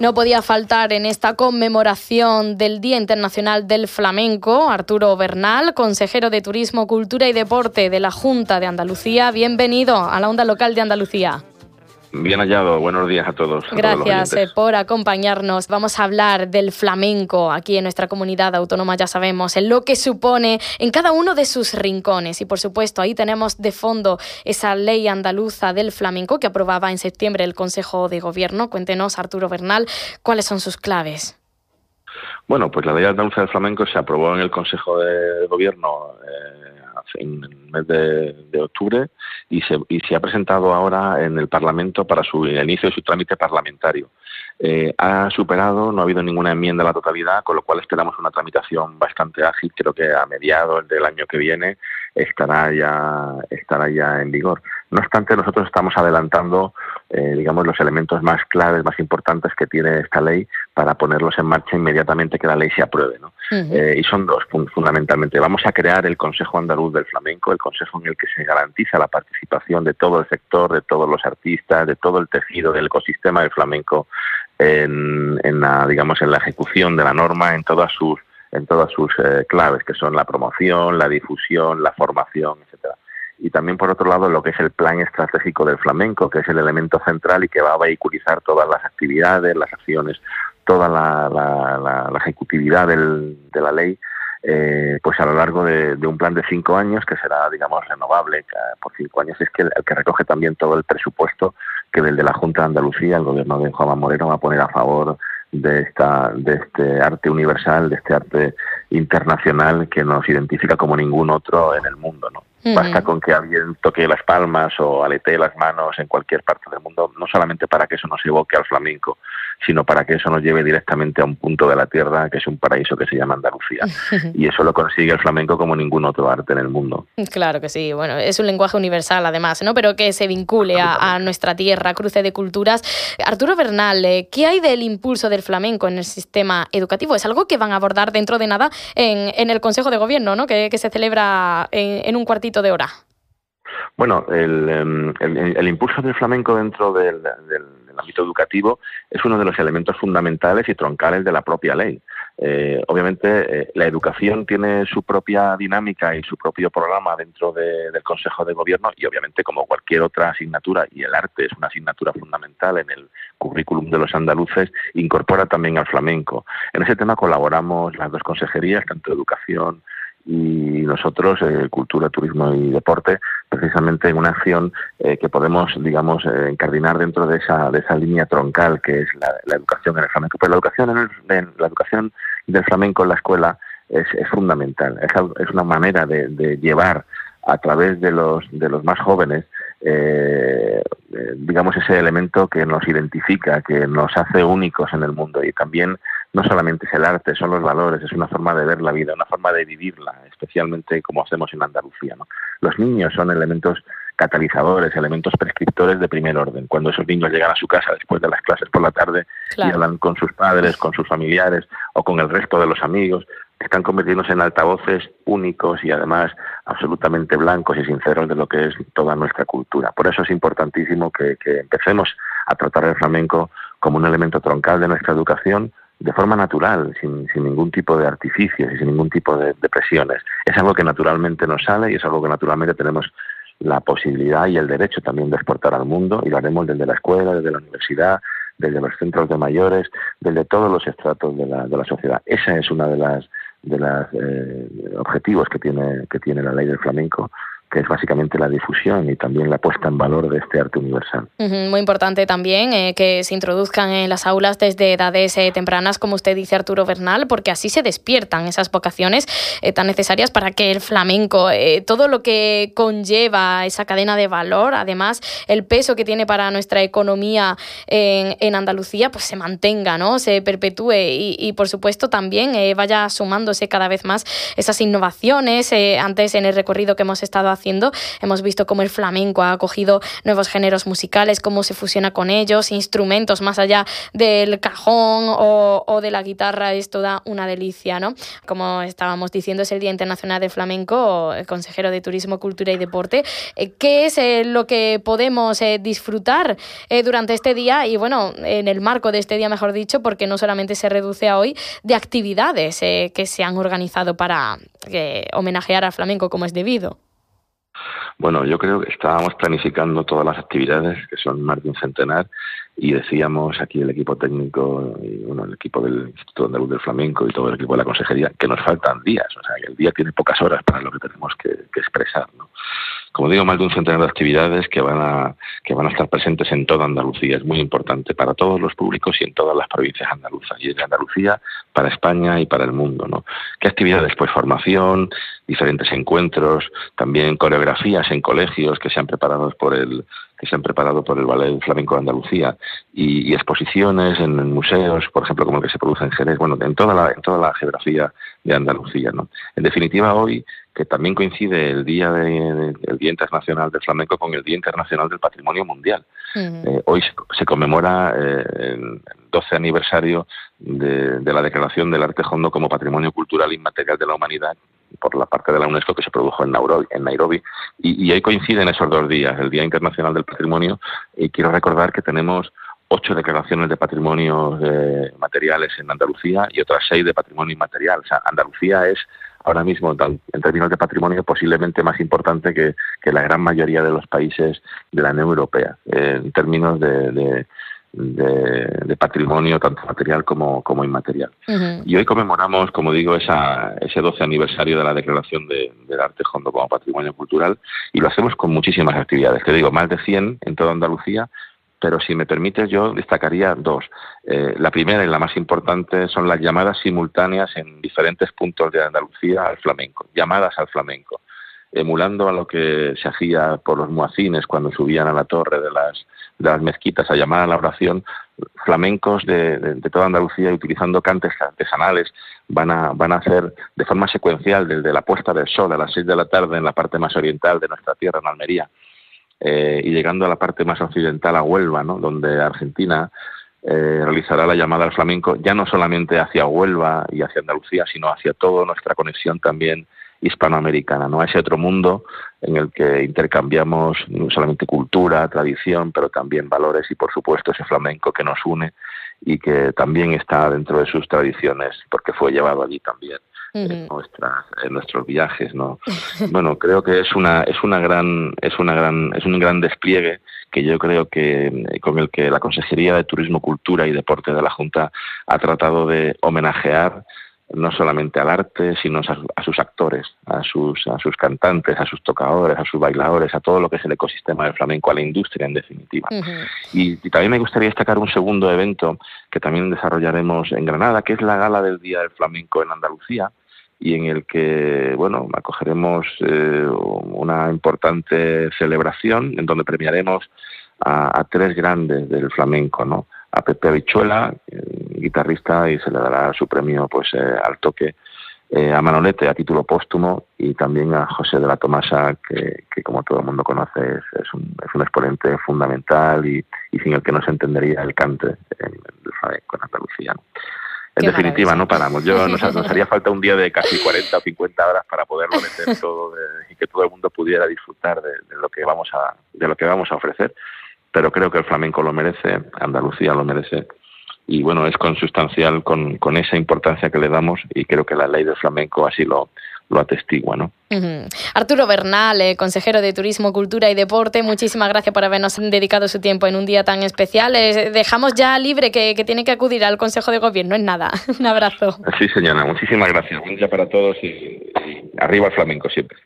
No podía faltar en esta conmemoración del Día Internacional del Flamenco Arturo Bernal, consejero de Turismo, Cultura y Deporte de la Junta de Andalucía. Bienvenido a la onda local de Andalucía. Bien hallado, buenos días a todos. Gracias eh, por acompañarnos. Vamos a hablar del flamenco aquí en nuestra comunidad autónoma, ya sabemos, en lo que supone en cada uno de sus rincones. Y por supuesto, ahí tenemos de fondo esa ley andaluza del flamenco que aprobaba en septiembre el Consejo de Gobierno. Cuéntenos, Arturo Bernal, cuáles son sus claves. Bueno, pues la ley andaluza del flamenco se aprobó en el Consejo de Gobierno. Eh, en el mes de, octubre y se, y se, ha presentado ahora en el Parlamento para su inicio de su trámite parlamentario. Eh, ha superado, no ha habido ninguna enmienda a la totalidad, con lo cual esperamos una tramitación bastante ágil. Creo que a mediados del año que viene estará ya, estará ya en vigor. No obstante, nosotros estamos adelantando, eh, digamos, los elementos más claves, más importantes que tiene esta ley para ponerlos en marcha inmediatamente que la ley se apruebe. ¿no? Eh, y son dos, fundamentalmente. Vamos a crear el Consejo Andaluz del Flamenco, el consejo en el que se garantiza la participación de todo el sector, de todos los artistas, de todo el tejido del ecosistema del flamenco en, en la, digamos, en la ejecución de la norma en todas sus en todas sus eh, claves, que son la promoción, la difusión, la formación, etcétera. Y también, por otro lado, lo que es el plan estratégico del flamenco, que es el elemento central y que va a vehiculizar todas las actividades, las acciones, toda la, ejecutividad de la ley, eh, pues a lo largo de, un plan de cinco años, que será, digamos, renovable por cinco años, es que el, que recoge también todo el presupuesto que del de la Junta de Andalucía, el gobierno de Juan Moreno, va a poner a favor de, esta, de este arte universal, de este arte internacional que nos identifica como ningún otro en el mundo. ¿no? Basta con que alguien toque las palmas o aletee las manos en cualquier parte del mundo, no solamente para que eso nos evoque al flamenco, sino para que eso nos lleve directamente a un punto de la tierra que es un paraíso que se llama Andalucía. y eso lo consigue el flamenco como ningún otro arte en el mundo. Claro que sí, bueno, es un lenguaje universal además, ¿no? Pero que se vincule a, nuestra tierra, cruce de culturas. Arturo Bernal, eh, ¿qué hay del impulso del flamenco en el sistema educativo? Es algo que van a abordar dentro de nada en, el Consejo de Gobierno, ¿no? Que, se celebra en, un cuartito de hora. Bueno, el, em, impulso del flamenco dentro del ámbito educativo es uno de los elementos fundamentales y troncales de la propia ley. Eh, obviamente, eh, la educación tiene su propia dinámica y su propio programa dentro del Consejo de Gobierno y, obviamente, como cualquier otra asignatura, y el arte es una asignatura fundamental en el currículum de los andaluces, incorpora también al flamenco. En ese tema colaboramos las dos consejerías, tanto educación y nosotros, eh, Cultura, Turismo y Deporte, precisamente en una acción eh, que podemos, digamos, eh, encardinar dentro de esa, de esa línea troncal que es la, educación en el flamenco. Pues la educación, en, la educación del flamenco en la escuela es, es fundamental, es, es, una manera de, de, llevar a través de los, de los más jóvenes eh, digamos, ese elemento que nos identifica, que nos hace únicos en el mundo y también no solamente es el arte, son los valores, es una forma de ver la vida, una forma de vivirla, especialmente como hacemos en Andalucía. ¿no? Los niños son elementos catalizadores, elementos prescriptores de primer orden. Cuando esos niños llegan a su casa después de las clases por la tarde y hablan con sus padres, con sus familiares o con el resto de los amigos, están convirtiéndose en altavoces únicos y además absolutamente blancos y sinceros de lo que es toda nuestra cultura. Por eso es importantísimo que, empecemos a tratar el flamenco como un elemento troncal de nuestra educación de forma natural, sin, ningún tipo de artificios y sin ningún tipo de, presiones. Es algo que naturalmente nos sale y es algo que naturalmente tenemos la posibilidad y el derecho también de exportar al mundo y lo haremos desde la escuela, desde la universidad, desde los centros de mayores, desde todos los estratos de la, de la sociedad. Esa es una de las de los eh, objetivos que tiene, que tiene la ley del flamenco que es básicamente la difusión y también la puesta en valor de este arte universal. muy importante también eh, que se introduzcan en las aulas desde edades eh, tempranas, como usted dice Arturo Bernal, porque así se despiertan esas vocaciones eh, tan necesarias para que el flamenco, todo lo que conlleva esa cadena de valor, además el peso que tiene para nuestra economía en, en Andalucía, pues se mantenga, ¿no? se perpetúe y, y por supuesto también vaya sumándose cada vez más esas innovaciones. antes en el recorrido que hemos estado haciendo, haciendo. Hemos visto cómo el flamenco ha acogido nuevos géneros musicales, cómo se fusiona con ellos, instrumentos más allá del cajón o, de la guitarra, esto da una delicia, ¿no? Como estábamos diciendo, es el Día Internacional de Flamenco, el consejero de Turismo, Cultura y Deporte. Eh, ¿Qué es eh, lo que podemos eh, disfrutar durante este día? Y bueno, en el marco de este día, mejor dicho, porque no solamente se reduce a hoy, de actividades que se han organizado para homenajear al flamenco como es debido. Bueno, yo creo que estábamos planificando todas las actividades, que son más de un centenar, y decíamos aquí el equipo técnico y bueno, el equipo del Instituto Andaluz del Flamenco y todo el equipo de la consejería que nos faltan días, o sea, que el día tiene pocas horas para lo que tenemos que, expresar. ¿no? Como digo, más de un centenar de actividades que van, a, que van a estar presentes en toda Andalucía. Es muy importante para todos los públicos y en todas las provincias andaluzas. Y de Andalucía para España y para el mundo. ¿no? ¿Qué actividades? Pues formación, diferentes encuentros, también coreografías en colegios que se han preparado por el que se han preparado por el Ballet Flamenco de Andalucía y, exposiciones en, museos, por ejemplo, como el que se produce en Jerez, bueno, en toda la, en toda la geografía de Andalucía. ¿no? En definitiva, hoy, que también coincide el Día, de, el Día Internacional del Flamenco con el Día Internacional del Patrimonio Mundial. Eh, hoy se, conmemora eh, el 12 aniversario de, la declaración del arte hondo como Patrimonio Cultural Inmaterial de la Humanidad por la parte de la UNESCO que se produjo en Nairobi, en Nairobi y, hoy coinciden esos dos días, el Día Internacional del Patrimonio y quiero recordar que tenemos ocho declaraciones de patrimonio eh, materiales en Andalucía y otras seis de patrimonio inmaterial. O sea, Andalucía es ahora mismo, en términos de patrimonio, posiblemente más importante que, la gran mayoría de los países de la Unión Europea, en términos de, patrimonio, tanto material como, como inmaterial. Y hoy conmemoramos, como digo, esa, ese 12 aniversario de la declaración del arte hondo como patrimonio cultural y lo hacemos con muchísimas actividades. Te digo, más de 100 en toda Andalucía pero si me permites yo destacaría dos. Eh, la primera y la más importante son las llamadas simultáneas en diferentes puntos de Andalucía al flamenco, llamadas al flamenco, emulando a lo que se hacía por los muacines cuando subían a la torre de las, de las mezquitas a llamar a la oración, flamencos de, de, toda Andalucía utilizando cantes artesanales van a, van a hacer de forma secuencial desde la puesta del sol a las seis de la tarde en la parte más oriental de nuestra tierra, en Almería, eh, y llegando a la parte más occidental, a Huelva, ¿no? donde Argentina eh, realizará la llamada al flamenco, ya no solamente hacia Huelva y hacia Andalucía, sino hacia toda nuestra conexión también hispanoamericana, ¿no? a ese otro mundo en el que intercambiamos no solamente cultura, tradición, pero también valores y por supuesto ese flamenco que nos une y que también está dentro de sus tradiciones porque fue llevado allí también en, nuestras, en nuestros viajes, ¿no? bueno, creo que es una es una gran es una gran es un gran despliegue que yo creo que con el que la Consejería de Turismo, Cultura y Deporte de la Junta ha tratado de homenajear no solamente al arte, sino a, sus actores, a sus, a sus cantantes, a sus tocadores, a sus bailadores, a todo lo que es el ecosistema del flamenco, a la industria en definitiva. y, también me gustaría destacar un segundo evento que también desarrollaremos en Granada, que es la gala del Día del Flamenco en Andalucía y en el que, bueno, acogeremos eh, una importante celebración en donde premiaremos a, a tres grandes del flamenco, ¿no? A Pepe Bichuela, guitarrista y se le dará su premio pues eh, al toque eh, a Manolete a título póstumo y también a José de la Tomasa que, que como todo el mundo conoce es, un, es un exponente fundamental y, sin el que no se entendería el cante en, con Andalucía. En definitiva, no paramos. Yo nos, haría falta un día de casi 40 o 50 horas para poderlo meter todo y que todo el mundo pudiera disfrutar de, de, lo que vamos a de lo que vamos a ofrecer. Pero creo que el flamenco lo merece, Andalucía lo merece y bueno, es consustancial con, con esa importancia que le damos y creo que la ley del flamenco así lo, lo atestigua. ¿no? Arturo Bernal, eh, consejero de Turismo, Cultura y Deporte, muchísimas gracias por habernos dedicado su tiempo en un día tan especial. Eh, dejamos ya libre que, que, tiene que acudir al Consejo de Gobierno, es nada. un abrazo. Sí, señora, muchísimas gracias. Buen día para todos y arriba el flamenco siempre.